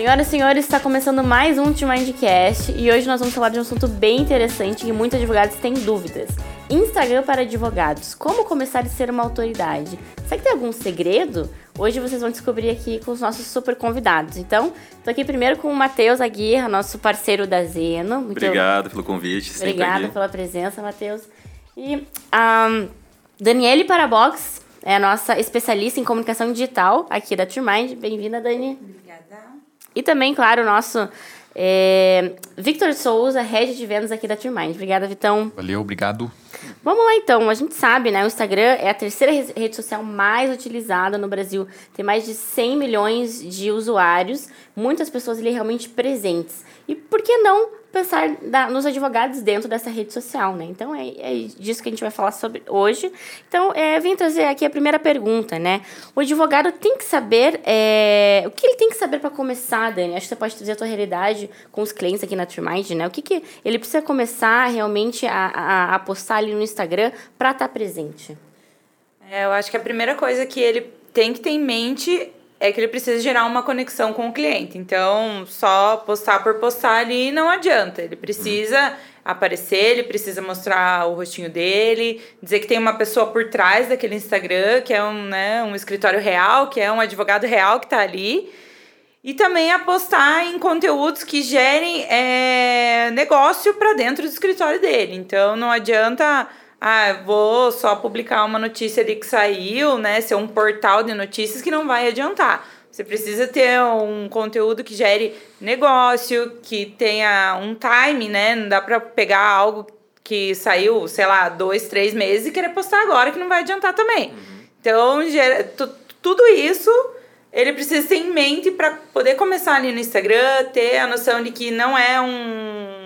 Senhoras e senhores, está começando mais um Mindcast e hoje nós vamos falar de um assunto bem interessante que muitos advogados têm dúvidas. Instagram para advogados. Como começar a ser uma autoridade? Será que tem algum segredo? Hoje vocês vão descobrir aqui com os nossos super convidados. Então, estou aqui primeiro com o Matheus Aguirre, nosso parceiro da Zeno. Muito Obrigado pelo convite. Obrigada pela presença, Matheus. E a Daniele Parabox é a nossa especialista em comunicação digital aqui da Turmind. Bem-vinda, Dani. Obrigada. E também, claro, o nosso é, Victor Souza, head de vendas aqui da Turmind. Obrigada, Vitão. Valeu, obrigado. Vamos lá então, a gente sabe, né? O Instagram é a terceira rede social mais utilizada no Brasil. Tem mais de 100 milhões de usuários, muitas pessoas ali realmente presentes. E por que não pensar nos advogados dentro dessa rede social, né? Então é, é disso que a gente vai falar sobre hoje. Então, é, vim trazer aqui a primeira pergunta, né? O advogado tem que saber é, o que ele tem que saber para começar, Dani. Acho que você pode trazer a tua realidade com os clientes aqui na Trimind, né? O que, que ele precisa começar realmente a, a, a postar ali no Instagram para estar tá presente? É, eu acho que a primeira coisa que ele tem que ter em mente é que ele precisa gerar uma conexão com o cliente. Então, só postar por postar ali não adianta. Ele precisa aparecer, ele precisa mostrar o rostinho dele, dizer que tem uma pessoa por trás daquele Instagram, que é um, né, um escritório real, que é um advogado real que está ali. E também apostar em conteúdos que gerem é, negócio para dentro do escritório dele. Então, não adianta ah, vou só publicar uma notícia ali que saiu, né? Ser um portal de notícias que não vai adiantar. Você precisa ter um conteúdo que gere negócio, que tenha um time, né? Não dá para pegar algo que saiu, sei lá, dois, três meses e querer postar agora que não vai adiantar também. Uhum. Então, tudo isso ele precisa ter em mente para poder começar ali no Instagram, ter a noção de que não é um,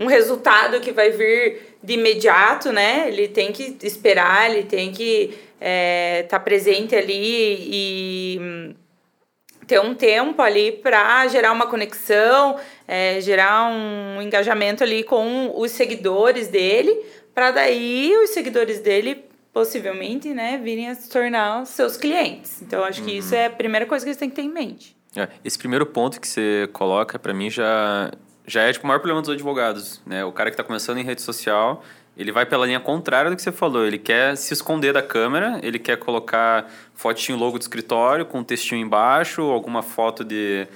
um resultado que vai vir de imediato, né? Ele tem que esperar, ele tem que estar é, tá presente ali e hum, ter um tempo ali para gerar uma conexão, é, gerar um engajamento ali com os seguidores dele, para daí os seguidores dele possivelmente, né, virem a se tornar seus clientes. Então acho que uhum. isso é a primeira coisa que eles têm que ter em mente. É, esse primeiro ponto que você coloca para mim já já é tipo, o maior problema dos advogados, né? O cara que está começando em rede social, ele vai pela linha contrária do que você falou. Ele quer se esconder da câmera, ele quer colocar fotinho logo do escritório com um textinho embaixo, alguma foto de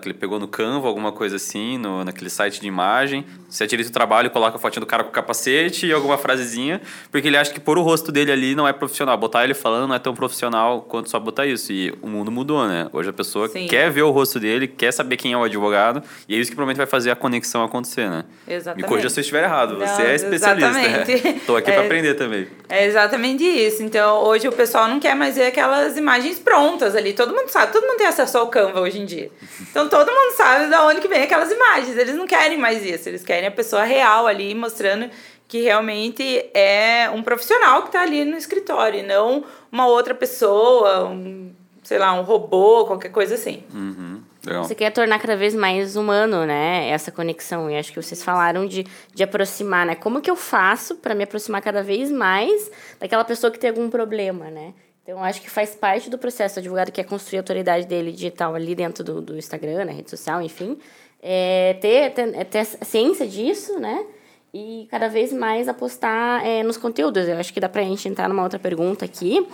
que ele pegou no Canva, alguma coisa assim, no, naquele site de imagem. Você direito do trabalho, coloca a fotinha do cara com capacete e alguma frasezinha, porque ele acha que pôr o rosto dele ali não é profissional. Botar ele falando não é tão profissional quanto só botar isso. E o mundo mudou, né? Hoje a pessoa Sim. quer ver o rosto dele, quer saber quem é o advogado, e é isso que provavelmente vai fazer a conexão acontecer, né? Exatamente. Me corrija se eu estiver errado, não, você é especialista. Né? Exatamente. Tô aqui é, para aprender também. É exatamente isso. Então, hoje o pessoal não quer mais ver aquelas imagens prontas ali. Todo mundo sabe, todo mundo tem acesso ao Canva hoje em dia. Então, todo mundo sabe de onde que vem aquelas imagens. Eles não querem mais isso, eles querem a pessoa real ali mostrando que realmente é um profissional que está ali no escritório, e não uma outra pessoa, um, sei lá, um robô, qualquer coisa assim. Uhum. Você quer tornar cada vez mais humano, né? Essa conexão. E acho que vocês falaram de, de aproximar, né? Como que eu faço para me aproximar cada vez mais daquela pessoa que tem algum problema, né? Então, acho que faz parte do processo. O advogado quer construir a autoridade dele digital ali dentro do, do Instagram, na rede social, enfim. É, ter, ter, é ter ciência disso, né? E cada vez mais apostar é, nos conteúdos. Eu acho que dá para a gente entrar numa outra pergunta aqui,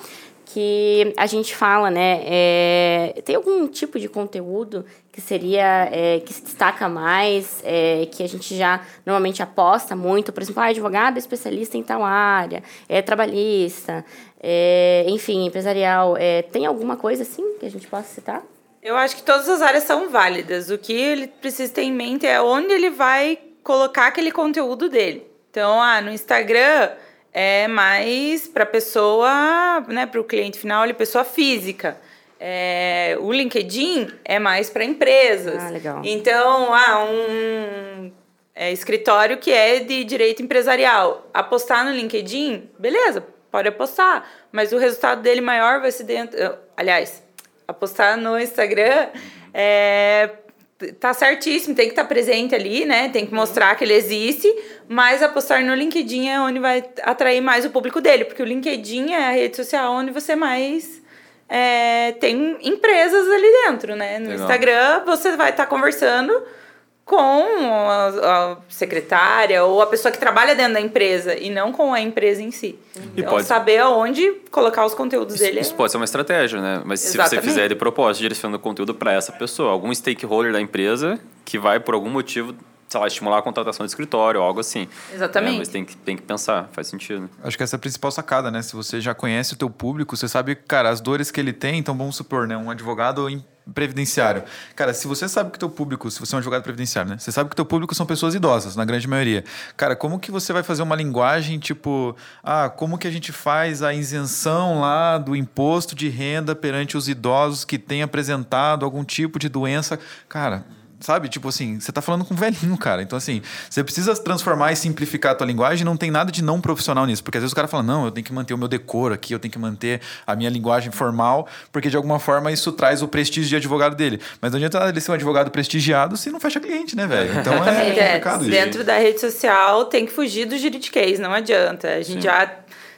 que a gente fala, né? É, tem algum tipo de conteúdo que seria é, que se destaca mais, é, que a gente já normalmente aposta muito, por exemplo, ah, advogado especialista em tal área, é trabalhista, é, enfim, empresarial. É, tem alguma coisa assim que a gente possa citar? Eu acho que todas as áreas são válidas. O que ele precisa ter em mente é onde ele vai colocar aquele conteúdo dele. Então, ah, no Instagram é mais para pessoa, né, para o cliente final, ele é pessoa física. É, o LinkedIn é mais para empresas. Ah, legal. Então, ah, um é, escritório que é de direito empresarial. Apostar no LinkedIn, beleza, pode apostar. Mas o resultado dele maior vai ser dentro. Aliás, apostar no Instagram é, tá certíssimo, tem que estar tá presente ali, né? Tem que uhum. mostrar que ele existe, mas apostar no LinkedIn é onde vai atrair mais o público dele, porque o LinkedIn é a rede social onde você mais é, tem empresas ali dentro, né? No Legal. Instagram você vai estar conversando com a, a secretária ou a pessoa que trabalha dentro da empresa e não com a empresa em si. E Então, pode- saber aonde colocar os conteúdos Isso, dele. é- isso pode ser uma estratégia, né? Mas se você Exatamente. fizer de propósito, direcionando o conteúdo para essa pessoa, algum stakeholder da empresa que vai, por algum motivo, sei lá, estimular a contratação de escritório ou algo assim. Exatamente. É, mas tem que, tem que pensar, faz sentido. Acho que essa é a principal sacada, né? Se você já conhece o teu público, você sabe, cara, as dores que ele tem. Então, vamos supor, né? Um advogado em previdenciário. Cara, se você sabe que teu público, se você é um advogado previdenciário, né? Você sabe que teu público são pessoas idosas, na grande maioria. Cara, como que você vai fazer uma linguagem tipo, ah, como que a gente faz a isenção lá do imposto de renda perante os idosos que têm apresentado algum tipo de doença? Cara, Sabe? Tipo assim, você tá falando com um velhinho, cara. Então, assim, você precisa transformar e simplificar a tua linguagem. Não tem nada de não profissional nisso. Porque às vezes o cara fala, não, eu tenho que manter o meu decoro aqui, eu tenho que manter a minha linguagem formal, porque de alguma forma isso traz o prestígio de advogado dele. Mas não adianta ele ser um advogado prestigiado se não fecha cliente, né, velho? Então é É, complicado isso. dentro da rede social tem que fugir do juridiquês, não adianta. A gente já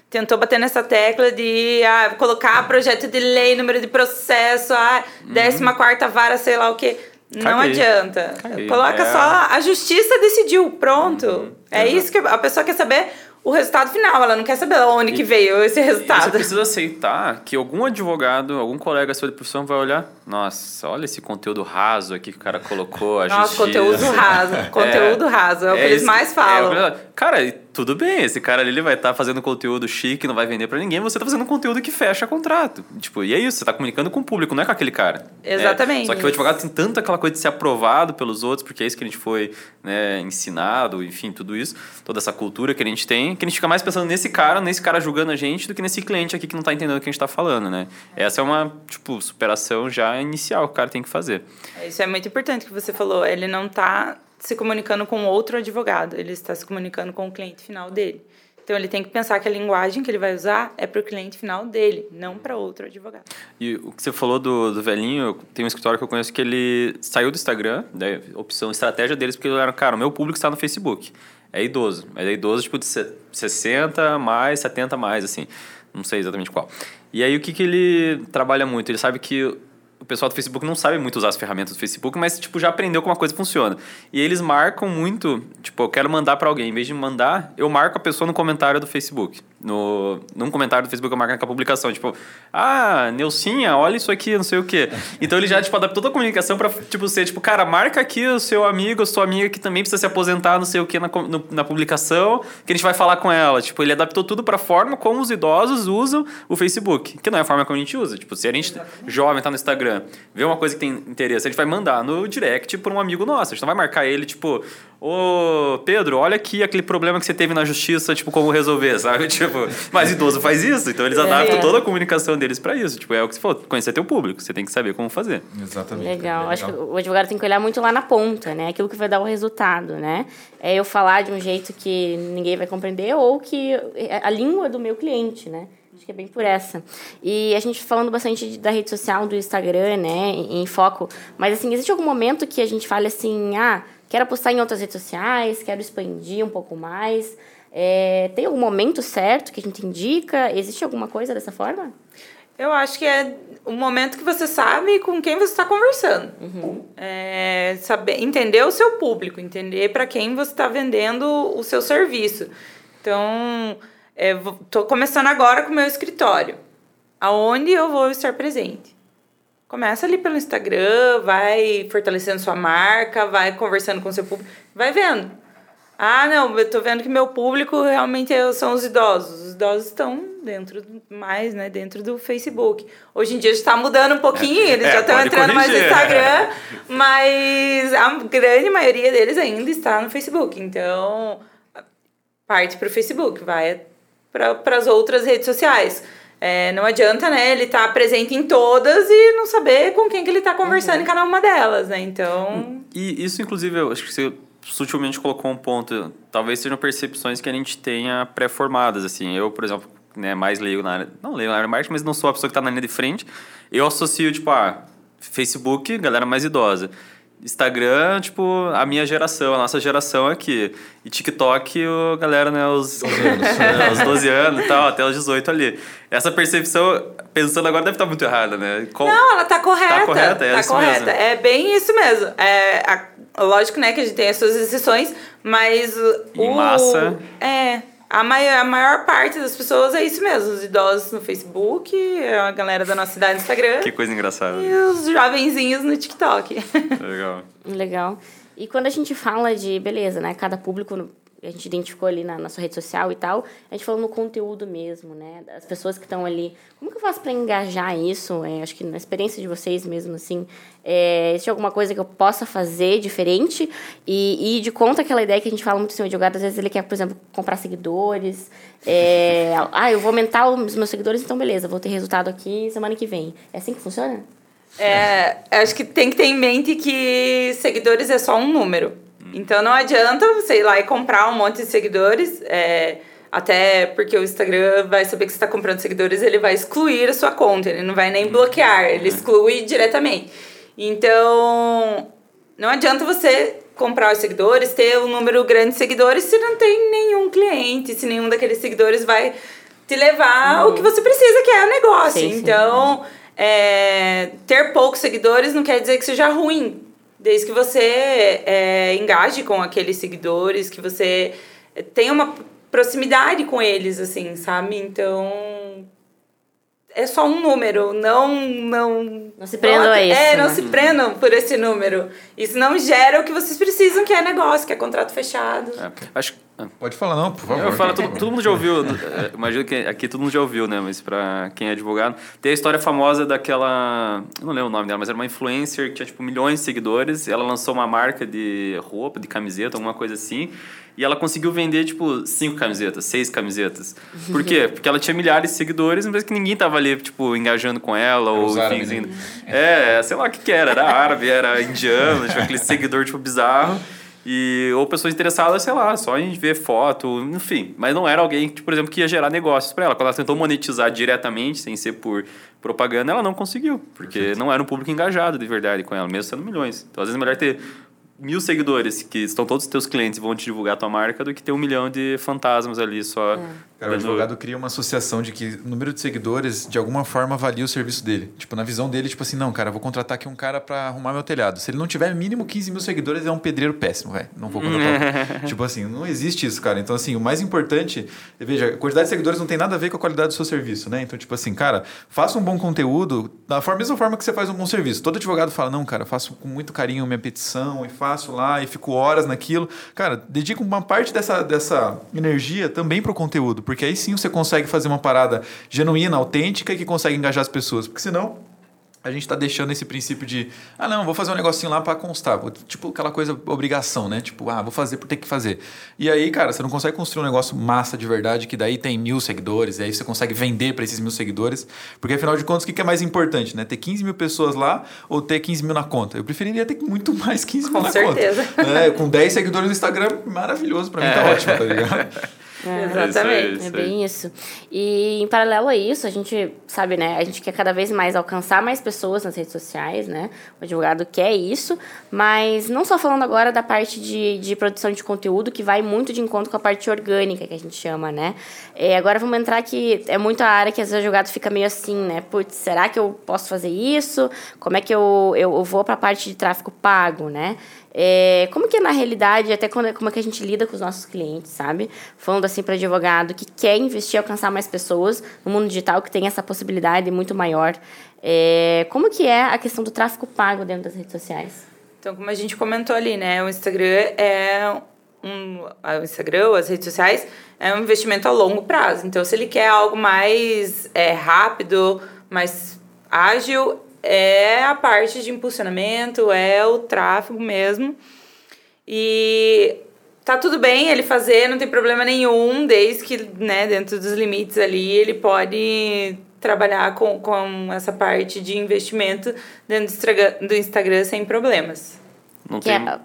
tentou bater nessa tecla de ah, colocar projeto de lei, número de processo, ah, 14 vara, sei lá o quê. Não Caguei. adianta. Caguei. Coloca É. só a justiça decidiu, pronto. É isso que a pessoa quer saber o resultado final, ela não quer saber onde que veio esse E você resultado. precisa aceitar que algum advogado, algum colega sua de profissão vai olhar, nossa, olha esse conteúdo raso aqui que o cara colocou, a Nossa, justiça. conteúdo raso. Conteúdo raso, é o que eles isso- mais é, falam. eu- cara, e tudo bem, esse cara ali ele vai estar fazendo conteúdo chique, não vai vender pra ninguém, você tá fazendo conteúdo que fecha contrato. Tipo, e é isso, você tá comunicando com o público, não é com aquele cara. Exatamente. É, só que o advogado tem tanta aquela coisa de ser aprovado pelos outros, porque é isso que a gente foi né, ensinado, enfim, tudo isso, toda essa cultura que a gente tem, que a gente fica mais pensando nesse cara, nesse cara julgando a gente, do que nesse cliente aqui que não tá entendendo o que a gente tá falando, né? Essa é uma, tipo, superação já inicial que o cara tem que fazer. Isso é muito importante que você falou. Ele não está se comunicando com outro advogado, ele está se comunicando com o cliente final dele. Então ele tem que pensar que a linguagem que ele vai usar é para o cliente final dele, não para outro advogado. E o que você falou do, do velhinho, tem um escritório que eu conheço que ele saiu do Instagram, da opção estratégia deles, porque era, cara, o meu público está no Facebook. É idoso. Mas é idoso, tipo, de se- 60 mais, 70 mais, assim. Não sei exatamente qual. E aí, o que, que ele trabalha muito? Ele sabe que o pessoal do Facebook não sabe muito usar as ferramentas do Facebook, mas, tipo, já aprendeu como a coisa funciona. E eles marcam muito, tipo, eu quero mandar para alguém. Em vez de mandar, eu marco a pessoa no comentário do Facebook. No, num comentário do Facebook eu marco naquela publicação, tipo, ah, Neucinha, olha isso aqui, não sei o quê. Então ele já, tipo, adaptou toda a comunicação pra, tipo, ser, tipo, cara, marca aqui o seu amigo, a sua amiga que também precisa se aposentar, não sei o quê, na, no- na publicação, que a gente vai falar com ela. Tipo, ele adaptou tudo pra forma como os idosos usam o Facebook, que não é a forma como a gente usa. Tipo, se a gente jovem tá no Instagram, vê uma coisa que tem interesse, a gente vai mandar no direct pra um amigo nosso. A gente não vai marcar ele, tipo, ô Pedro, olha aqui aquele problema que você teve na justiça, tipo, como resolver, sabe? Tipo, mas idoso faz isso, então eles adaptam É. toda a comunicação deles pra isso. Tipo, é o que você falou, conhecer teu público, você tem que saber como fazer. Exatamente. Legal. cara, Acho que o advogado tem que olhar muito lá na ponta, né? Aquilo que vai dar o resultado, né? É eu falar de um jeito que ninguém vai compreender ou que é a língua do meu cliente, né? Acho que é bem por essa. E a gente falando bastante da rede social, do Instagram, né? Em, foco. Mas, assim, existe algum momento que a gente fale assim, ah, quero postar em outras redes sociais, quero expandir um pouco mais. É, tem algum momento certo que a gente indica? Existe alguma coisa dessa forma? Eu acho que é o momento que você sabe com quem você está conversando. É, saber, entender o seu público, entender para quem você está vendendo o seu serviço. Então, estou começando agora com o meu escritório. Aonde eu vou estar presente? Começa ali pelo Instagram, vai fortalecendo sua marca, vai conversando com seu público, vai vendo. Ah, não, eu tô vendo que meu público realmente é- são os idosos. Os idosos estão dentro mais, né, dentro do Facebook. Hoje em dia está mudando um pouquinho, eles É, já estão entrando mais no corrigir. Instagram, mas a grande maioria deles ainda está no Facebook. Então, parte para o Facebook, vai para as outras redes sociais. É, não adianta, né, ele estar presente em todas e não saber com quem que ele está conversando em cada uma delas, né? Então, E isso, inclusive, eu acho que você sutilmente colocou um ponto. Talvez sejam percepções que a gente tenha pré-formadas, assim. Eu, por exemplo, né, mais leigo na área... Não leigo na área de marketing, mas não sou a pessoa que está na linha de frente. Eu associo, tipo, ah, Facebook, galera mais idosa. Instagram, tipo, a minha geração, a nossa geração aqui. E TikTok, o galera, né, os 12 anos, né, os 12 anos e tal, até os 18 ali. Essa percepção, pensando agora, deve estar muito errada, né? Com... Não, ela tá correta. Tá correta, é tá isso correta. mesmo. É bem isso mesmo. É, a, lógico, né, que a gente tem as suas exceções, mas em o... massa... É... A maior, a maior parte das pessoas é isso mesmo. Os idosos no Facebook, a galera da nossa cidade no Instagram. Que coisa engraçada. E os jovenzinhos no TikTok. Legal. Legal. E quando a gente fala de, beleza, né? Cada público a gente identificou ali na, sua rede social e tal, a gente falou no conteúdo mesmo, né? As pessoas que estão ali. Como que eu faço para engajar isso? É, acho que na experiência de vocês mesmo, assim, é, existe alguma coisa que eu possa fazer diferente e, e de conta aquela ideia que a gente fala muito assim, o advogado, às vezes ele quer, por exemplo, comprar seguidores. É, ah, eu vou aumentar os meus seguidores, então beleza, vou ter resultado aqui semana que vem. É assim que funciona? É, acho que tem que ter em mente que seguidores é só um número. Então não adianta você ir lá e comprar um monte de seguidores, é, até porque o Instagram vai saber que você está comprando seguidores, ele vai excluir a sua conta, ele não vai nem bloquear, ele exclui diretamente. Então não adianta você comprar os seguidores, ter um número grande de seguidores se não tem nenhum cliente, se nenhum daqueles seguidores vai te levar uhum. o que você precisa, que é o negócio. Sim, sim. Então, é, ter poucos seguidores não quer dizer que seja ruim. Desde que você é, engaje com aqueles seguidores, que você tenha uma proximidade com eles, assim, sabe? Então. É só um número, não. Não, não se prendam a isso. É, não né? se prendam por esse número. Isso não gera o que vocês precisam, que é negócio, que é contrato fechado. É, acho Pode falar, não, por favor. Eu falo, todo, todo mundo já ouviu, é, imagino que aqui todo mundo já ouviu, né? Mas pra quem é advogado, tem a história famosa daquela. Eu não lembro o nome dela, mas era uma influencer que tinha tipo milhões de seguidores. ela lançou uma marca de roupa, de camiseta, alguma coisa assim. E ela conseguiu vender, tipo, cinco camisetas, seis camisetas. Por quê? Porque ela tinha milhares de seguidores, mas que ninguém tava ali, tipo, engajando com ela. ou enfim, né? É, sei lá o que que era. Era árabe, era indiano, tipo, aquele seguidor, tipo, bizarro. E, ou pessoas interessadas, sei lá, só em ver foto, enfim. Mas não era alguém, tipo, por exemplo, que ia gerar negócios para ela. Quando ela tentou monetizar diretamente, sem ser por propaganda, ela não conseguiu. Porque Perfeito. não era um público engajado de verdade com ela, mesmo sendo milhões. Então, às vezes, é melhor ter mil seguidores que estão todos os teus clientes e vão te divulgar a tua marca do que ter um milhão de fantasmas ali só. É. Cara, o advogado cria uma associação de que o número de seguidores, de alguma forma, avalia o serviço dele. Tipo, na visão dele, tipo assim, não, cara, vou contratar aqui um cara para arrumar meu telhado. Se ele não tiver mínimo 15 mil seguidores, é um pedreiro péssimo, velho. Não vou contratar. tipo assim, não existe isso, cara. Então, assim, o mais importante, veja, a quantidade de seguidores não tem nada a ver com a qualidade do seu serviço, né? Então, tipo assim, cara, faça um bom conteúdo da mesma forma que você faz um bom serviço. Todo advogado fala, não, cara, faço com muito carinho minha petição e faço lá e fico horas naquilo. Cara, dedica uma parte dessa, dessa energia também pro conteúdo, porque aí sim você consegue fazer uma parada genuína, autêntica e que consegue engajar as pessoas. Porque senão a gente está deixando esse princípio de, ah, não, vou fazer um negocinho lá para constar. Tipo aquela coisa, obrigação, né? Tipo, ah, vou fazer por ter que fazer. E aí, cara, você não consegue construir um negócio massa de verdade, que daí tem mil seguidores, e aí você consegue vender para esses mil seguidores. Porque afinal de contas, o que é mais importante, né? Ter 15 mil pessoas lá ou ter 15 mil na conta? Eu preferiria ter muito mais 15 mil Com na certeza. conta. É, com 10 seguidores no Instagram, maravilhoso. Para mim tá é. ótimo, tá ligado? É, Exatamente. É, é bem isso. E em paralelo a isso, a gente sabe, né? A gente quer cada vez mais alcançar mais pessoas nas redes sociais, né? O advogado quer isso, mas não só falando agora da parte de, de produção de conteúdo, que vai muito de encontro com a parte orgânica, que a gente chama, né? É, agora vamos entrar que é muito a área que às vezes o advogado fica meio assim, né? Putz, será que eu posso fazer isso? Como é que eu, eu, eu vou para a parte de tráfego pago, né? É, como que é na realidade, até quando, como é que a gente lida com os nossos clientes, sabe? Falando assim para advogado que quer investir alcançar mais pessoas no mundo digital, que tem essa possibilidade muito maior. É, como que é a questão do tráfego pago dentro das redes sociais? Então, como a gente comentou ali, né? O Instagram é um... O Instagram, as redes sociais, é um investimento a longo prazo. Então, se ele quer algo mais é, rápido, mais ágil, é a parte de impulsionamento, é o tráfego mesmo. E tá tudo bem ele fazer, não tem problema nenhum, desde que, né, dentro dos limites ali, ele pode trabalhar com, com essa parte de investimento dentro do Instagram, do Instagram sem problemas. Não tem... É,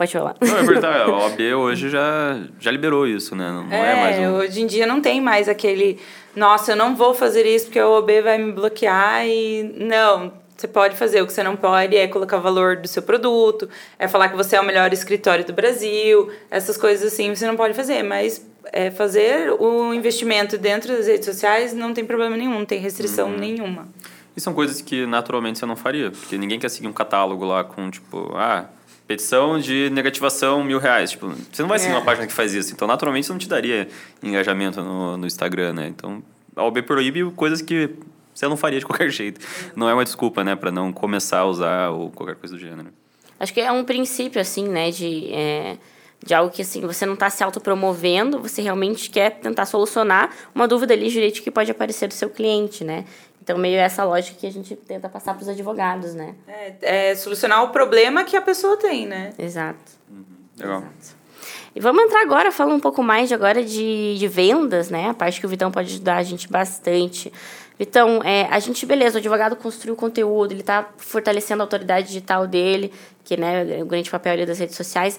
pode falar. Não, é verdade. A OAB hoje já, já liberou isso, né? Não, é, é mais um... hoje em dia não tem mais aquele... Nossa, eu não vou fazer isso porque a OAB vai me bloquear e... Não, você pode fazer. O que você não pode é colocar o valor do seu produto, é falar que você é o melhor escritório do Brasil, essas coisas assim você não pode fazer. Mas é, fazer o investimento dentro das redes sociais não tem problema nenhum, não tem restrição uhum. nenhuma. E são coisas que naturalmente você não faria, porque ninguém quer seguir um catálogo lá com tipo, ah, petição de negativação mil reais. Tipo, você não vai seguir é. uma página que faz isso. Então, naturalmente, isso não te daria engajamento no, no Instagram, né? Então, a OB proíbe coisas que você não faria de qualquer jeito. Não é uma desculpa, né, para não começar a usar ou qualquer coisa do gênero. Acho que é um princípio, assim, né, de, é, de algo que, assim, você não está se autopromovendo, você realmente quer tentar solucionar uma dúvida ali jurídica que pode aparecer do seu cliente, né? Então, meio essa lógica que a gente tenta passar para os advogados, né? É, é, solucionar o problema que a pessoa tem, né? Exato. Uhum. Legal. Exato. E vamos entrar agora, falando um pouco mais de agora de, de vendas, né? A parte que o Vitão pode ajudar a gente bastante. Vitão, é, a gente, beleza, o advogado construiu o conteúdo, ele está fortalecendo a autoridade digital dele, que né, é o grande papel ali das redes sociais.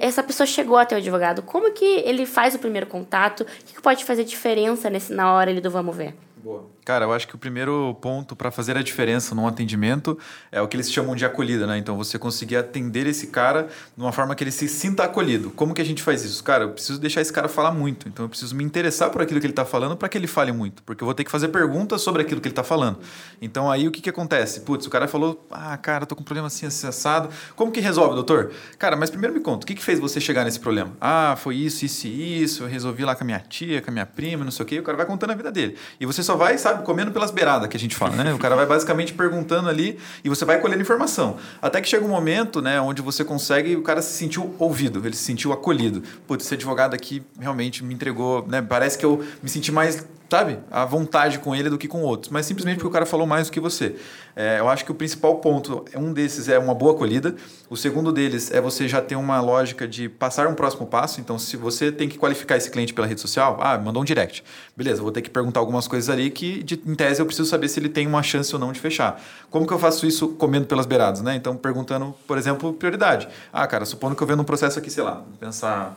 Essa pessoa chegou até o advogado, como que ele faz o primeiro contato? O que, que pode fazer diferença nesse, na hora ali do vamos ver? Boa. Cara, eu acho que o primeiro ponto para fazer a diferença num atendimento é o que eles chamam de acolhida, né? Então você conseguir atender esse cara de uma forma que ele se sinta acolhido. Como que a gente faz isso? Cara, eu preciso deixar esse cara falar muito. Então eu preciso me interessar por aquilo que ele está falando para que ele fale muito. Porque eu vou ter que fazer perguntas sobre aquilo que ele está falando. Então aí o que, que acontece? Putz, o cara falou: ah, cara, tô com um problema assim, assado. Como que resolve, doutor? Cara, mas primeiro me conta, o que, que fez você chegar nesse problema? Ah, foi isso, isso e isso. Eu resolvi lá com a minha tia, com a minha prima, não sei o quê. O cara vai contando a vida dele. E você só vai, sabe? Sabe, comendo pelas beiradas que a gente fala, né? O cara vai basicamente perguntando ali e você vai colhendo informação. Até que chega um momento, né, onde você consegue, o cara se sentiu ouvido, ele se sentiu acolhido. Putz, esse advogado aqui realmente me entregou, né? Parece que eu me senti mais sabe, à vontade com ele do que com outros, mas simplesmente porque o cara falou mais do que você. É, eu acho que o principal ponto, um desses é uma boa acolhida, o segundo deles é você já ter uma lógica de passar um próximo passo. Então, se você tem que qualificar esse cliente pela rede social, ah, mandou um direct. Beleza, vou ter que perguntar algumas coisas ali que, de, em tese, eu preciso saber se ele tem uma chance ou não de fechar. Como que eu faço isso comendo pelas beiradas, né? Então, perguntando, por exemplo, prioridade. Ah, cara, supondo que eu vendo um processo aqui, sei lá, pensar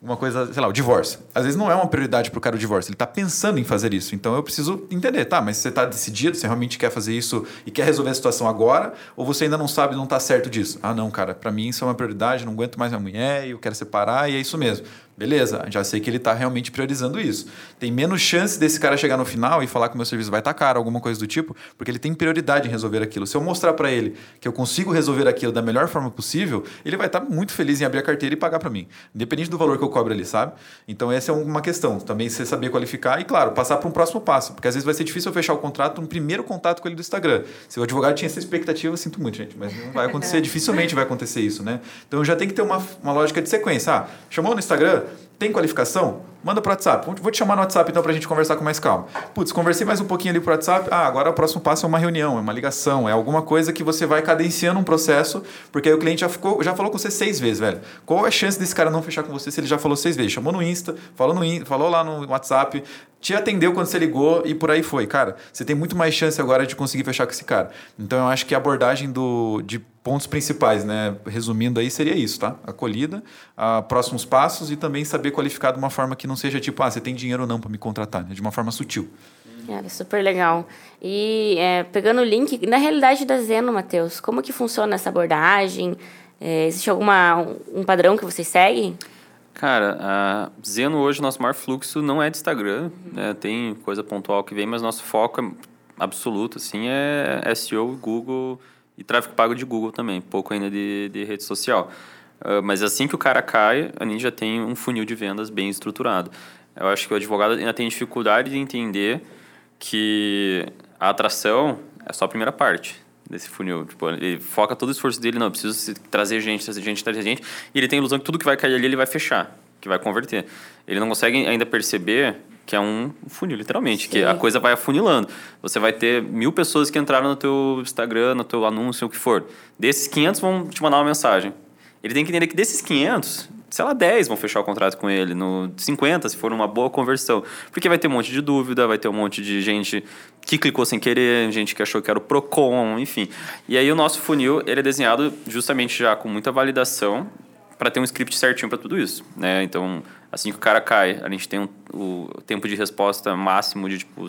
uma coisa, sei lá, o divórcio. Às vezes não é uma prioridade para o cara o divórcio, ele está pensando em fazer isso. Então eu preciso entender, tá, mas você está decidido, você realmente quer fazer isso e quer resolver a situação agora, ou você ainda não sabe, não está certo disso? Ah, não, cara, para mim isso é uma prioridade, não aguento mais minha mulher, eu quero separar e é isso mesmo. Beleza, já sei que ele está realmente priorizando isso. Tem menos chance desse cara chegar no final e falar que o meu serviço vai estar tá caro, alguma coisa do tipo, porque ele tem prioridade em resolver aquilo. Se eu mostrar para ele que eu consigo resolver aquilo da melhor forma possível, ele vai estar tá muito feliz em abrir a carteira e pagar para mim, independente do valor que eu cobro ali, sabe? Então essa é uma questão, também você saber qualificar e, claro, passar para um próximo passo, porque às vezes vai ser difícil eu fechar o contrato no primeiro contato com ele do Instagram. Se o advogado tinha essa expectativa, eu sinto muito, gente, mas não vai acontecer, dificilmente vai acontecer isso, né? Então já tem que ter uma, uma lógica de sequência. Ah, chamou no Instagram, tem qualificação? Manda pro WhatsApp. Vou te chamar no WhatsApp então pra gente conversar com mais calma. Putz, conversei mais um pouquinho ali pro WhatsApp. Ah, agora o próximo passo é uma reunião, é uma ligação, é alguma coisa que você vai cadenciando um processo, porque aí o cliente já, ficou, já falou com você seis vezes, velho. Qual é a chance desse cara não fechar com você se ele já falou seis vezes? Chamou no Insta, falou, no, falou lá no WhatsApp, te atendeu quando você ligou e por aí foi. Cara, você tem muito mais chance agora de conseguir fechar com esse cara. Então eu acho que a abordagem do, de pontos principais, né? Resumindo aí, seria isso, tá? Acolhida, a próximos passos e também saber qualificar de uma forma que não seja tipo, ah, você tem dinheiro ou não para me contratar, né? De uma forma sutil. É, super legal. E é, pegando o link, na realidade da Zeno, Matheus, como que funciona essa abordagem? É, existe alguma um padrão que vocês seguem? Cara, a Zeno hoje, nosso maior fluxo não é de Instagram, né? tem coisa pontual que vem, mas nosso foco é absoluto, assim, é SEO, Google e tráfego pago de Google também, pouco ainda de, de rede social. Uh, mas assim que o cara cai, a gente já tem um funil de vendas bem estruturado. Eu acho que o advogado ainda tem dificuldade de entender que a atração é só a primeira parte desse funil. Tipo, ele foca todo o esforço dele, não, preciso trazer gente, trazer gente, trazer gente, e ele tem a ilusão que tudo que vai cair ali ele vai fechar, que vai converter. Ele não consegue ainda perceber que é um funil, literalmente, Sim. que a coisa vai afunilando. Você vai ter mil pessoas que entraram no teu Instagram, no teu anúncio, o que for. Desses 500 vão te mandar uma mensagem. Ele tem que entender que desses 500, sei lá, 10 vão fechar o contrato com ele, no 50 se for uma boa conversão. Porque vai ter um monte de dúvida, vai ter um monte de gente que clicou sem querer, gente que achou que era o Procon, enfim. E aí o nosso funil, ele é desenhado justamente já com muita validação para ter um script certinho para tudo isso, né? Então, assim que o cara cai, a gente tem um, o tempo de resposta máximo de tipo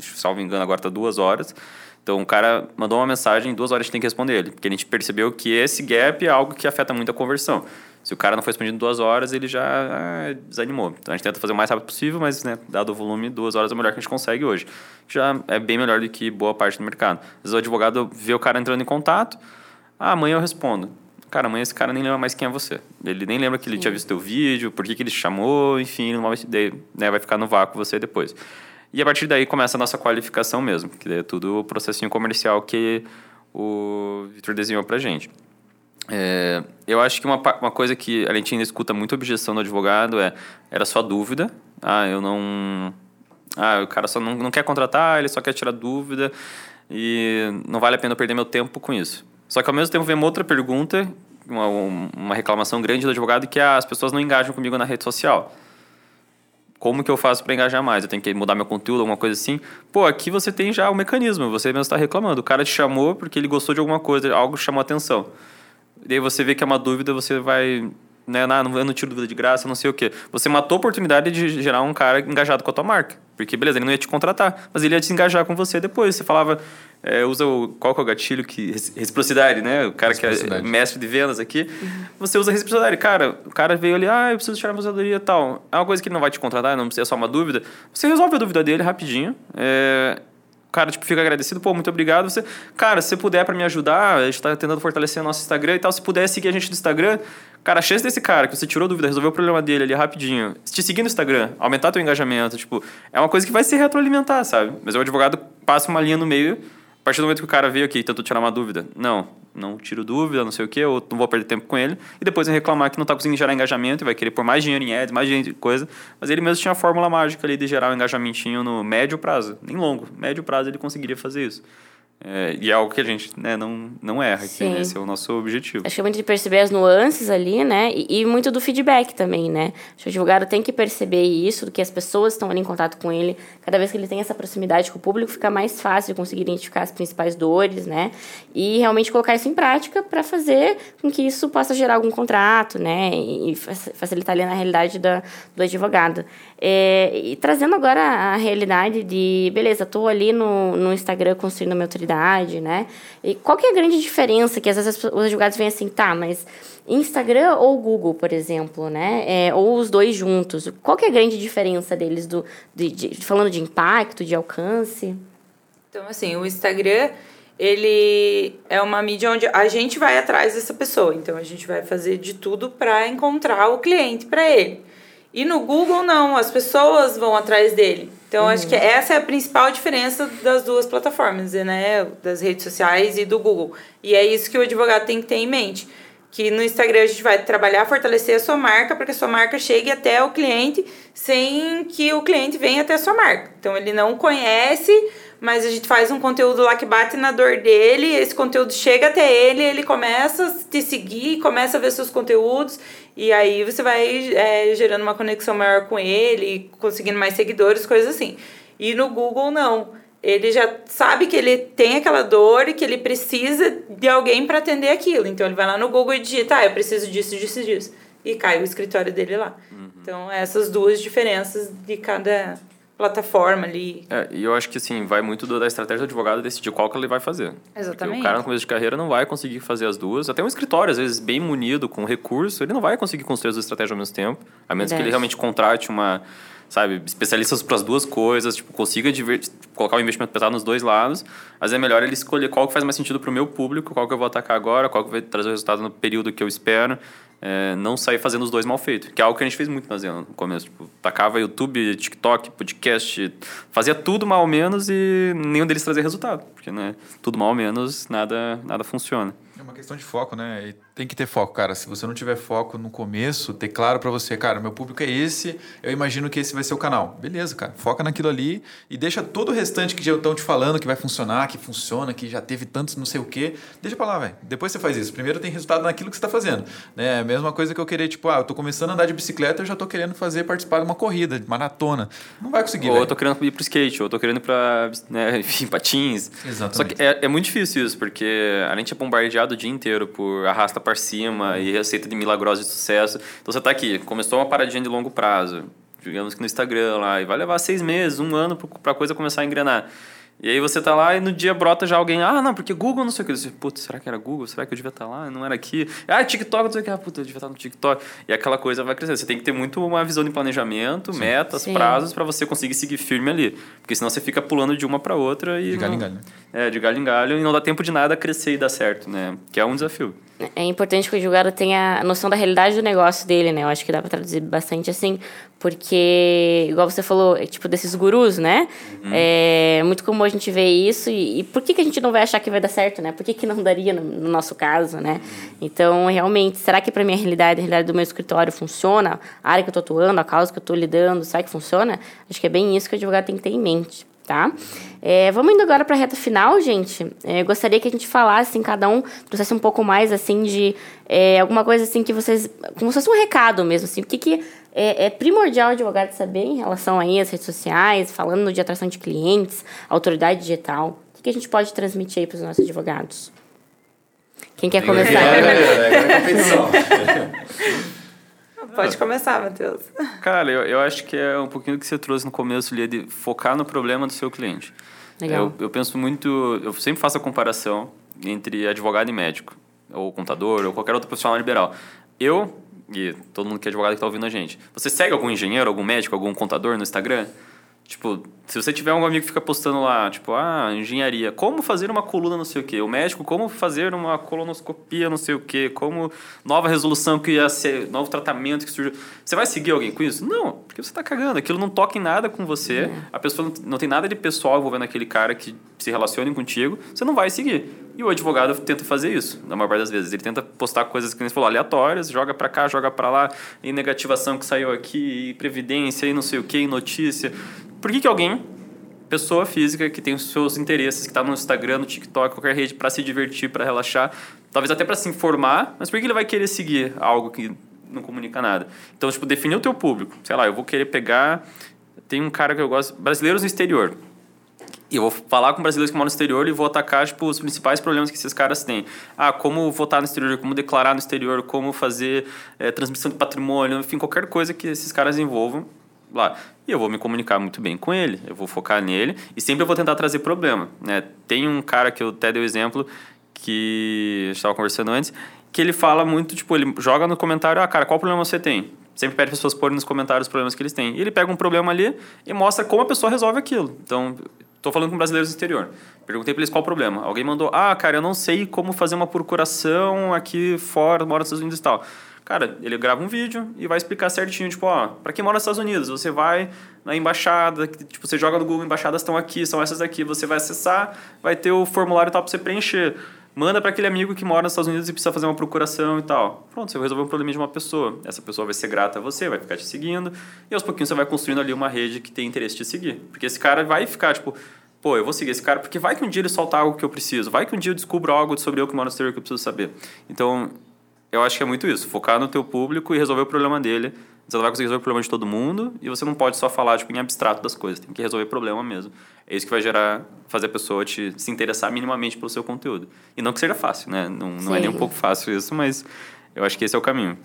salvo engano, agora está duas horas. Então, o cara mandou uma mensagem, em duas horas a gente tem que responder ele. Porque a gente percebeu que esse gap é algo que afeta muito a conversão. Se o cara não foi respondido em duas horas, ele já ah, desanimou. Então, a gente tenta fazer o mais rápido possível, mas, né, dado o volume, duas horas é o melhor que a gente consegue hoje. Já é bem melhor do que boa parte do mercado. Às vezes o advogado vê o cara entrando em contato, ah, amanhã eu respondo. Cara, amanhã esse cara nem lembra mais quem é você. Ele nem lembra que ele Sim. tinha visto teu vídeo, por que, que ele te chamou, enfim, não vai, né, vai ficar no vácuo você depois. E a partir daí começa a nossa qualificação mesmo, que é tudo o processinho comercial que o Victor desenhou pra gente. É, eu acho que uma, uma coisa que a gente ainda escuta muita objeção do advogado é era só dúvida. Ah, eu não. Ah, o cara só não, não quer contratar, ele só quer tirar dúvida e não vale a pena eu perder meu tempo com isso. Só que ao mesmo tempo vem uma outra pergunta, uma, uma reclamação grande do advogado, que é, ah, as pessoas não engajam comigo na rede social como que eu faço para engajar mais? Eu tenho que mudar meu conteúdo, alguma coisa assim? Pô, aqui você tem já o mecanismo, você mesmo está reclamando. O cara te chamou porque ele gostou de alguma coisa, algo chamou atenção. E aí você vê que é uma dúvida, você vai né, não, eu não tiro dúvida de graça, não sei o quê. Você matou a oportunidade de gerar um cara engajado com a tua marca. Porque, beleza, ele não ia te contratar, mas ele ia te engajar com você depois. Você falava, é, usa o. Qual que é o gatilho que. Reciprocidade, né? O cara que é mestre de vendas aqui. Uhum. Você usa reciprocidade. Cara, o cara veio ali, ah, eu preciso tirar a aposentadoria e tal. É uma coisa que ele não vai te contratar, não é só uma dúvida. Você resolve a dúvida dele rapidinho. É, o cara, tipo, fica agradecido, pô, muito obrigado. Você, cara, se você puder para me ajudar, a gente tá tentando fortalecer o nosso Instagram e tal. Se puder seguir a gente no Instagram, Cara, a chance desse cara que você tirou dúvida, resolveu o problema dele ali rapidinho, te seguir no Instagram, aumentar teu engajamento, tipo, é uma coisa que vai se retroalimentar, sabe? Mas o advogado passa uma linha no meio, a partir do momento que o cara veio aqui e tentou tirar uma dúvida, não, não tiro dúvida, não sei o quê, ou não vou perder tempo com ele, e depois vai reclamar que não está conseguindo gerar engajamento e vai querer pôr mais dinheiro em ads, mais dinheiro em coisa, mas ele mesmo tinha a fórmula mágica ali de gerar um engajamentinho no médio prazo, nem longo, médio prazo ele conseguiria fazer isso. É, e é algo que a gente né, não, não erra, que esse é o nosso objetivo. Acho que é muito de perceber as nuances ali, né? E, e, muito do feedback também, né? Acho que o advogado tem que perceber isso, do que as pessoas estão ali em contato com ele. Cada vez que ele tem essa proximidade com o público, fica mais fácil de conseguir identificar as principais dores, né? E realmente colocar isso em prática para fazer com que isso possa gerar algum contrato, né? E facilitar ali na realidade da, do advogado. É, e trazendo agora a realidade de, beleza, estou ali no, no Instagram construindo a minha autoridade, né? E qual que é a grande diferença que às vezes os advogados assim, tá, mas Instagram ou Google, por exemplo, né? É, ou os dois juntos. Qual que é a grande diferença deles, do, de, de, falando de impacto, de alcance? Então, assim, o Instagram, ele é uma mídia onde a gente vai atrás dessa pessoa. Então, a gente vai fazer de tudo para encontrar o cliente para ele. E no Google, não, as pessoas vão atrás dele. Então, uhum. acho que essa é a principal diferença das duas plataformas, né? Das redes sociais e do Google. E é isso que o advogado tem que ter em mente. Que no Instagram a gente vai trabalhar, fortalecer a sua marca para que a sua marca chegue até o cliente sem que o cliente venha até a sua marca. Então, ele não conhece mas a gente faz um conteúdo lá que bate na dor dele, esse conteúdo chega até ele, ele começa a te seguir, começa a ver seus conteúdos, e aí você vai é, gerando uma conexão maior com ele, conseguindo mais seguidores, coisas assim. E no Google, não. Ele já sabe que ele tem aquela dor e que ele precisa de alguém para atender aquilo. Então ele vai lá no Google e digita, ah, eu preciso disso, disso, disso. E cai o escritório dele lá. Uhum. Então, essas duas diferenças de cada plataforma ali. É, e eu acho que assim, vai muito da estratégia do advogado decidir qual que ele vai fazer. Exatamente. Porque o cara no começo de carreira não vai conseguir fazer as duas. Até um escritório, às vezes, bem munido com recurso, ele não vai conseguir construir as duas estratégias ao mesmo tempo. A menos que ele realmente contrate uma, sabe, especialistas para as duas coisas, tipo, consiga colocar o investimento pesado nos dois lados. Mas é melhor ele escolher qual que faz mais sentido para o meu público, qual que eu vou atacar agora, qual que vai trazer o resultado no período que eu espero é, não sair fazendo os dois mal feitos. Que é algo que a gente fez muito no começo. Tipo, tacava YouTube, TikTok, podcast, fazia tudo mal ou menos e nenhum deles trazia resultado. Porque, né, tudo mal ou menos, nada, nada funciona. Uma questão de foco, né? E tem que ter foco, cara. Se você não tiver foco no começo, ter claro para você, cara, meu público é esse, eu imagino que esse vai ser o canal. Beleza, cara. Foca naquilo ali e deixa todo o restante que já estão te falando que vai funcionar, que funciona, que já teve tantos não sei o quê. Deixa pra lá, velho. Depois você faz isso. Primeiro tem resultado naquilo que você tá fazendo. Né? É a mesma coisa que eu querer, tipo, ah, eu tô começando a andar de bicicleta, eu já tô querendo fazer, participar de uma corrida, de maratona. Não vai conseguir, Ou véio. eu tô querendo ir pro skate, ou eu tô querendo ir pra, né, enfim, patins. Exatamente. Só que é, é muito difícil isso, porque a gente é bombardeado o dia inteiro por arrasta para cima e receita de milagrosa de sucesso. Então você está aqui, começou uma paradinha de longo prazo, digamos que no Instagram lá, e vai levar seis meses, um ano para a coisa começar a engrenar. E aí você tá lá e no dia brota já alguém, ah, não, porque Google não sei o que. Eu disse, putz, será que era Google? Será que eu devia estar tá lá? Não era aqui. Ah, TikTok, não sei o que. Ah, puta, eu devia estar tá no TikTok. E aquela coisa vai crescer. Você tem que ter muito uma visão de planejamento, Sim. metas, Sim. prazos para você conseguir seguir firme ali. Porque senão você fica pulando de uma para outra e. De galho não... em galho. É, de galho em galho e não dá tempo de nada crescer e dar certo, né? Que é um desafio. É importante que o advogado tenha a noção da realidade do negócio dele, né? Eu acho que dá para traduzir bastante assim, porque, igual você falou, é tipo desses gurus, né? Uhum. É muito comum a gente ver isso e, e, por que, que a gente não vai achar que vai dar certo, né? Por que, que não daria no, no nosso caso, né? Então, realmente, será que para minha realidade, a realidade do meu escritório funciona? A área que eu estou atuando, a causa que eu estou lidando, será que funciona? Acho que é bem isso que o advogado tem que ter em mente tá? É, vamos indo agora para a reta final, gente. É, gostaria que a gente falasse, assim, cada um trouxesse um pouco mais, assim, de é, alguma coisa, assim, que vocês... Como se fosse um recado mesmo, assim. O que, que é, é primordial o advogado saber em relação aí às redes sociais, falando de atração de clientes, autoridade digital. O que, a gente pode transmitir aí para os nossos advogados? Quem quer começar? Pode começar, Matheus. Cara, eu, eu acho que é um pouquinho que você trouxe no começo ali, de focar no problema do seu cliente. Legal. Eu, eu penso muito, eu sempre faço a comparação entre advogado e médico, ou contador, ou qualquer outro profissional liberal. Eu, e todo mundo que é advogado que está ouvindo a gente, você segue algum engenheiro, algum médico, algum contador no Instagram? Tipo, se você tiver um amigo que fica postando lá, tipo, ah, engenharia, como fazer uma coluna não sei o quê, o médico, como fazer uma colonoscopia não sei o quê, como nova resolução que ia ser, novo tratamento que surgiu. Você vai seguir alguém com isso? Não, porque você está cagando. Aquilo não toca em nada com você, é. a pessoa não, não tem nada de pessoal envolvendo aquele cara que se relacione contigo, você não vai seguir. E o advogado tenta fazer isso, na maior parte das vezes. Ele tenta postar coisas que você falou, aleatórias, joga para cá, joga para lá, em negativação que saiu aqui, e previdência, e não sei o quê, notícia. Por que, que alguém, pessoa física, que tem os seus interesses, que está no Instagram, no TikTok, qualquer rede, para se divertir, para relaxar, talvez até para se informar, mas por que ele vai querer seguir algo que não comunica nada? Então, tipo, definir o teu público. Sei lá, eu vou querer pegar... Tem um cara que eu gosto... Brasileiros no exterior. E eu vou falar com brasileiros que moram no exterior e vou atacar tipo, os principais problemas que esses caras têm. Ah, como votar no exterior, como declarar no exterior, como fazer é, transmissão de patrimônio, enfim, qualquer coisa que esses caras envolvam lá. E eu vou me comunicar muito bem com ele, eu vou focar nele e sempre eu vou tentar trazer problema. Né? Tem um cara que eu até dei o exemplo que estava conversando antes, que ele fala muito, tipo, ele joga no comentário, ah, cara, qual problema você tem? Sempre pede pessoas porem nos comentários os problemas que eles têm. E ele pega um problema ali e mostra como a pessoa resolve aquilo. Então, estou falando com brasileiros do exterior. Perguntei para eles qual o problema. Alguém mandou, ah, cara, eu não sei como fazer uma procuração aqui fora, mora nos Estados Unidos e tal. Cara, ele grava um vídeo e vai explicar certinho, tipo, ó, para quem mora nos Estados Unidos, você vai na embaixada, tipo, você joga no Google, embaixadas estão aqui, são essas aqui, você vai acessar, vai ter o formulário tal para você preencher. Manda para aquele amigo que mora nos Estados Unidos e precisa fazer uma procuração e tal. Pronto, você vai resolver um problema de uma pessoa. Essa pessoa vai ser grata a você, vai ficar te seguindo, e aos pouquinhos você vai construindo ali uma rede que tem interesse em te seguir. Porque esse cara vai ficar, tipo, pô, eu vou seguir esse cara porque vai que um dia ele soltar algo que eu preciso, vai que um dia eu descubro algo sobre eu que moro no exterior que eu preciso saber. Então, eu acho que é muito isso, focar no teu público e resolver o problema dele. Você não vai conseguir resolver o problema de todo mundo e você não pode só falar tipo, em abstrato das coisas, tem que resolver o problema mesmo. É isso que vai gerar, fazer a pessoa te, se interessar minimamente pelo seu conteúdo. E não que seja fácil, né? Não, não é nem um pouco fácil isso, mas eu acho que esse é o caminho.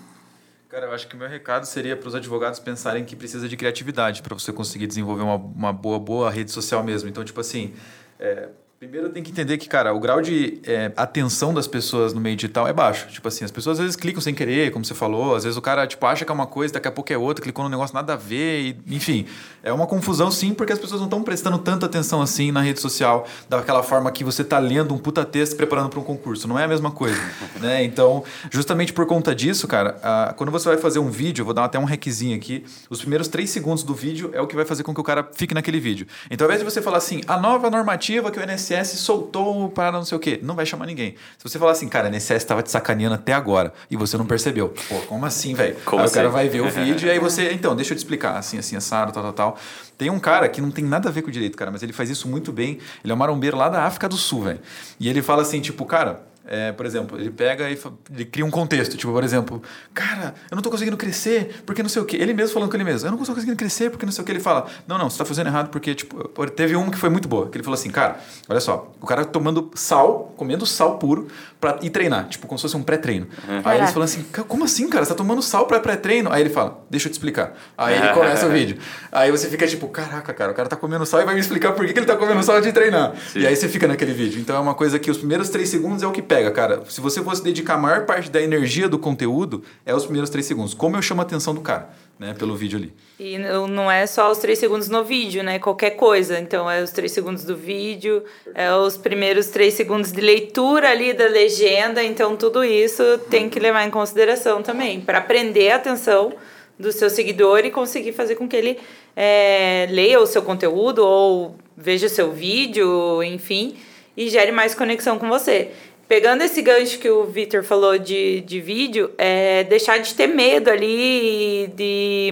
Cara, eu acho que o meu recado seria para os advogados pensarem que precisa de criatividade para você conseguir desenvolver uma, uma boa, boa rede social mesmo. Então, tipo assim, é, Primeiro tem que entender que, cara, o grau de é, atenção das pessoas no meio digital é baixo. Tipo assim, as pessoas às vezes clicam sem querer, como você falou. Às vezes o cara, tipo, acha que é uma coisa, daqui a pouco é outra, clicou num negócio nada a ver. E, enfim, é uma confusão sim, porque as pessoas não estão prestando tanta atenção assim na rede social, daquela forma que você tá lendo um puta texto preparando para um concurso. Não é a mesma coisa, né? Então, justamente por conta disso, cara, a, quando você vai fazer um vídeo, eu vou dar até um requisinho aqui, os primeiros três segundos do vídeo é o que vai fazer com que o cara fique naquele vídeo. Então, ao invés de você falar assim, a nova normativa que o INSS INSS soltou para não sei o quê. Não vai chamar ninguém. Se você falar assim, cara, a INSS estava te sacaneando até agora e você não percebeu. Pô, como assim, velho? Aí assim? o cara assim? vai ver o vídeo e aí você, então, deixa eu te explicar, assim, assim, assado, tal, tal, tal. Tem um cara que não tem nada a ver com o direito, cara, mas ele faz isso muito bem. Ele é um marombeiro lá da África do Sul, velho. E ele fala assim, tipo, cara, É, por exemplo, ele pega e ele cria um contexto. Tipo, por exemplo, cara, eu não tô conseguindo crescer porque não sei o quê. Ele mesmo falando com ele mesmo, eu não tô conseguindo crescer porque não sei o que. Ele fala, não, não, você tá fazendo errado porque, tipo, teve um que foi muito boa. Que ele falou assim, cara, olha só, o cara tomando sal, comendo sal puro pra ir treinar. Tipo, como se fosse um pré-treino. Aí eles falam assim, "Ca- como assim, cara? Você tá tomando sal pra pré-treino? Aí ele fala, deixa eu te explicar. Aí ele começa o vídeo. Aí você fica tipo, caraca, cara, o cara tá comendo sal e vai me explicar por que, que ele tá comendo sal de treinar. Sim. E aí você fica naquele vídeo. Então é uma coisa que os primeiros três segundos é o que pega, cara. Se você fosse dedicar a maior parte da energia do conteúdo, é os primeiros três segundos. Como eu chamo a atenção do cara, né, pelo vídeo ali. E não não é só os três segundos no vídeo, né? Qualquer coisa. Então, é os três segundos do vídeo, é os primeiros três segundos de leitura ali da legenda. Então, tudo isso tem que levar em consideração também, para prender a atenção do seu seguidor e conseguir fazer com que ele é, leia o seu conteúdo ou veja o seu vídeo, enfim, e gere mais conexão com você. Pegando esse gancho que o Victor falou de, de vídeo, é deixar de ter medo ali de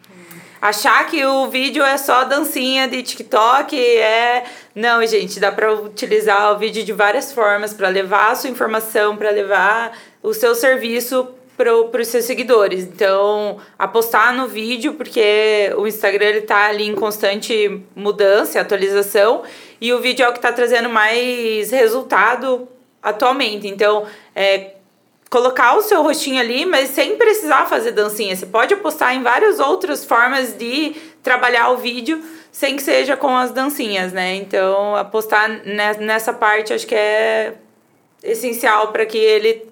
achar que o vídeo é só dancinha de TikTok, é não, gente, dá para utilizar o vídeo de várias formas para levar a sua informação, para levar o seu serviço para os seus seguidores. Então, apostar no vídeo, porque o Instagram ele tá ali em constante mudança, atualização, e o vídeo é o que está trazendo mais resultado atualmente. Então, é, colocar o seu rostinho ali, mas sem precisar fazer dancinha. Você pode apostar em várias outras formas de trabalhar o vídeo sem que seja com as dancinhas, né? Então, apostar ne- nessa parte acho que é essencial para que ele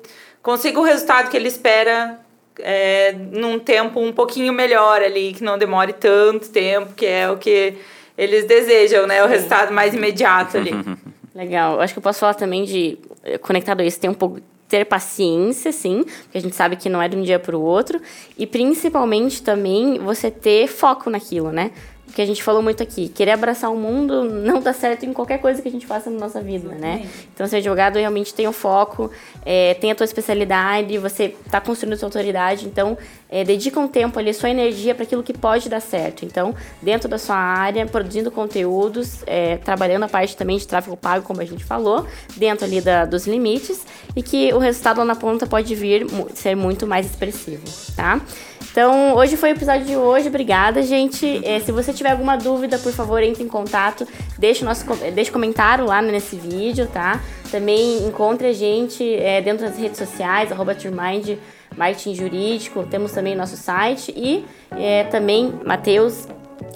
consiga o resultado que ele espera é, num tempo um pouquinho melhor ali, que não demore tanto tempo, que é o que eles desejam, né? O resultado mais imediato ali. Legal. Acho que eu posso falar também de, eh, conectado a isso, ter um pouco ter paciência, sim, porque a gente sabe que não é de um dia para o outro, e principalmente também você ter foco naquilo, né? Porque a gente falou muito aqui, querer abraçar o mundo não dá certo em qualquer coisa que a gente faça na nossa vida, né? Então, ser advogado realmente tem o foco, é, tem a tua especialidade, você está construindo a sua autoridade, então é, dedica um tempo ali, sua energia para aquilo que pode dar certo. Então, dentro da sua área, produzindo conteúdos, é, trabalhando a parte também de tráfego pago, como a gente falou, dentro ali da, dos limites, e que o resultado lá na ponta pode vir ser muito mais expressivo, tá? Então, hoje foi o episódio de hoje. Obrigada, gente. É, se você tiver alguma dúvida, por favor, entre em contato. Deixe nosso co- deixe comentário lá nesse vídeo, tá? Também encontre a gente é, dentro das redes sociais, arroba Turmind, Marketing Jurídico. Temos também nosso site e é, também Matheus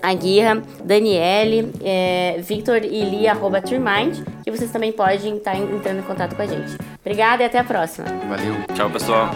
Aguirra, Daniele, é, Victor e Lia, arroba Turmind, que vocês também podem estar entrando em contato com a gente. Obrigada e até a próxima. Valeu. Tchau, pessoal.